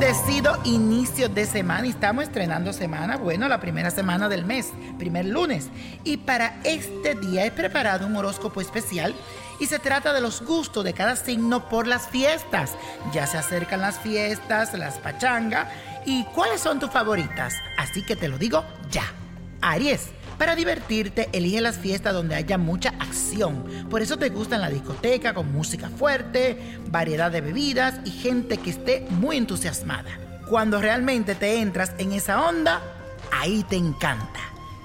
Bendecido inicio de semana. Estamos estrenando semana, bueno, la primera semana del mes, primer lunes. Y para este día he preparado un horóscopo especial y se trata de los gustos de cada signo por las fiestas. Ya se acercan las fiestas, las pachangas y cuáles son tus favoritas. Así que te lo digo ya. Aries. Para divertirte, elige las fiestas donde haya mucha acción. Por eso te gustan la discoteca con música fuerte, variedad de bebidas y gente que esté muy entusiasmada. Cuando realmente te entras en esa onda, ahí te encanta.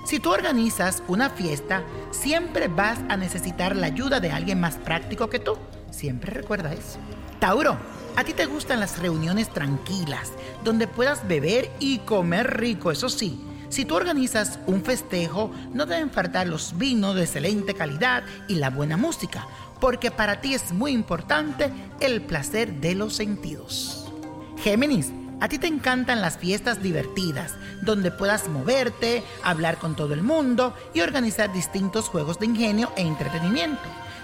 Si tú organizas una fiesta, siempre vas a necesitar la ayuda de alguien más práctico que tú. Siempre recuerda eso. Tauro, a ti te gustan las reuniones tranquilas, donde puedas beber y comer rico, eso sí si tú organizas un festejo, no deben faltar los vinos de excelente calidad y la buena música, porque para ti es muy importante el placer de los sentidos. Géminis, a ti te encantan las fiestas divertidas, donde puedas moverte, hablar con todo el mundo y organizar distintos juegos de ingenio e entretenimiento.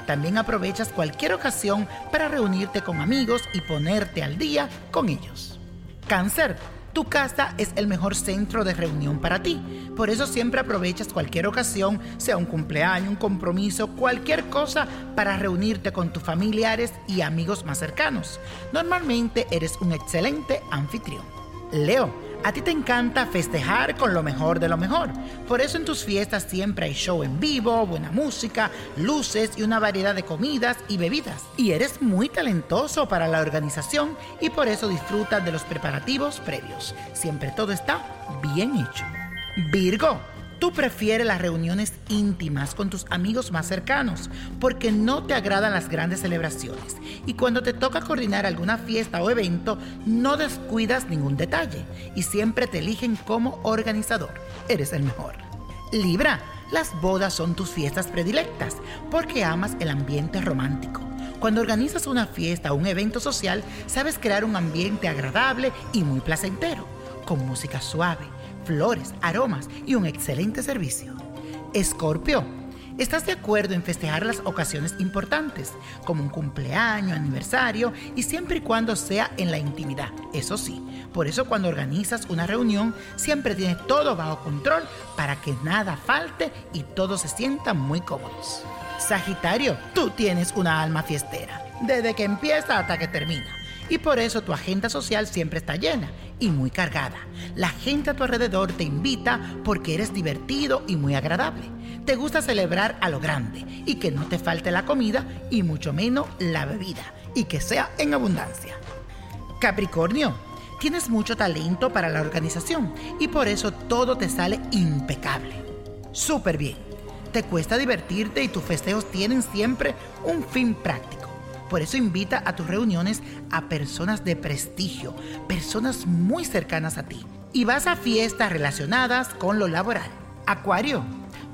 También aprovechas cualquier ocasión para reunirte con amigos y ponerte al día con ellos. Cáncer, tu casa es el mejor centro de reunión para ti. Por eso siempre aprovechas cualquier ocasión, sea un cumpleaños, un compromiso, cualquier cosa para reunirte con tus familiares y amigos más cercanos. Normalmente eres un excelente anfitrión. Leo, a ti te encanta festejar con lo mejor de lo mejor. Por eso en tus fiestas siempre hay show en vivo, buena música, luces y una variedad de comidas y bebidas. Y eres muy talentoso para la organización y por eso disfrutas de los preparativos previos. Siempre todo está bien hecho. Virgo. Tú prefieres las reuniones íntimas con tus amigos más cercanos porque no te agradan las grandes celebraciones y cuando te toca coordinar alguna fiesta o evento no descuidas ningún detalle y siempre te eligen como organizador. Eres el mejor. Libra, las bodas son tus fiestas predilectas porque amas el ambiente romántico. Cuando organizas una fiesta o un evento social, sabes crear un ambiente agradable y muy placentero, con música suave flores, aromas y un excelente servicio. Escorpio, ¿estás de acuerdo en festejar las ocasiones importantes, como un cumpleaños, aniversario, y siempre y cuando sea en la intimidad? Eso sí, por eso cuando organizas una reunión, siempre tienes todo bajo control para que nada falte y todos se sientan muy cómodos. Sagitario, tú tienes una alma fiestera, desde que empieza hasta que termina y por eso tu agenda social siempre está llena y muy cargada. La gente a tu alrededor te invita porque eres divertido y muy agradable. Te gusta celebrar a lo grande y que no te falte la comida y mucho menos la bebida y que sea en abundancia. Capricornio, tienes mucho talento para la organización y por eso todo te sale impecable. Súper bien. Te cuesta divertirte y tus festejos tienen siempre un fin práctico. Por eso invita a tus reuniones a personas de prestigio, personas muy cercanas a ti. Y vas a fiestas relacionadas con lo laboral. Acuario.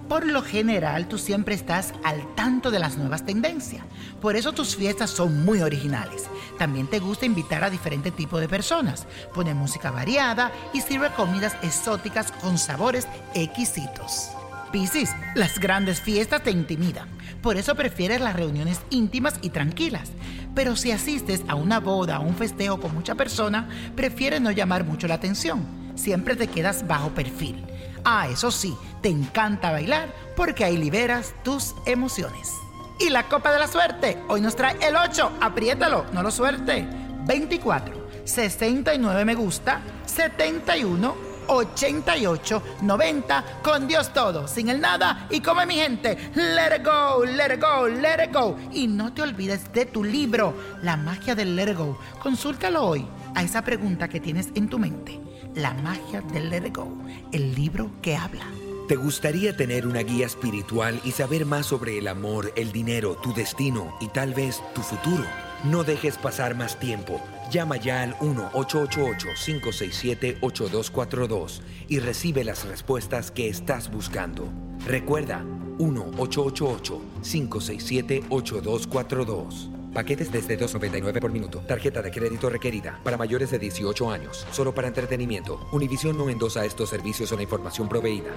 Por lo general, tú siempre estás al tanto de las nuevas tendencias. Por eso tus fiestas son muy originales. También te gusta invitar a diferentes tipos de personas. Pone música variada y sirve comidas exóticas con sabores exquisitos. Piscis, las grandes fiestas te intimidan. Por eso prefieres las reuniones íntimas y tranquilas. Pero si asistes a una boda o un festejo con mucha persona, prefieres no llamar mucho la atención. Siempre te quedas bajo perfil. Ah, eso sí, te encanta bailar porque ahí liberas tus emociones. Y la copa de la suerte, hoy nos trae el 8, apriétalo, no lo suerte. 24, 69 me gusta, 71 8890 con Dios todo, sin el nada y come mi gente, let it go, let it go, let it go. Y no te olvides de tu libro, La magia del let it go. Consúltalo hoy a esa pregunta que tienes en tu mente. La magia del let it go, el libro que habla. ¿Te gustaría tener una guía espiritual y saber más sobre el amor, el dinero, tu destino y tal vez tu futuro? No dejes pasar más tiempo. Llama ya al 1-888-567-8242 y recibe las respuestas que estás buscando. Recuerda, 1-888-567-8242. Paquetes desde 2.99 por minuto. Tarjeta de crédito requerida para mayores de 18 años. Solo para entretenimiento. Univision no endosa estos servicios o la información proveída.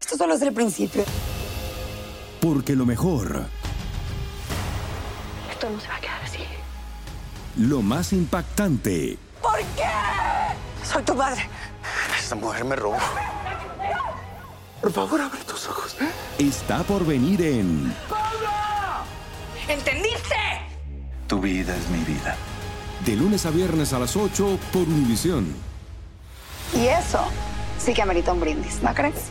Esto solo es el principio. Porque lo mejor, Esto no se va a quedar. Lo más impactante, ¿Por qué? Soy tu madre. Esta mujer me robó. Por favor, abre tus ojos. está por venir en ¿Entendiste? Tu vida es mi vida. de lunes a viernes a las 8 por Univisión. Y eso sí que amerita un brindis, ¿no crees?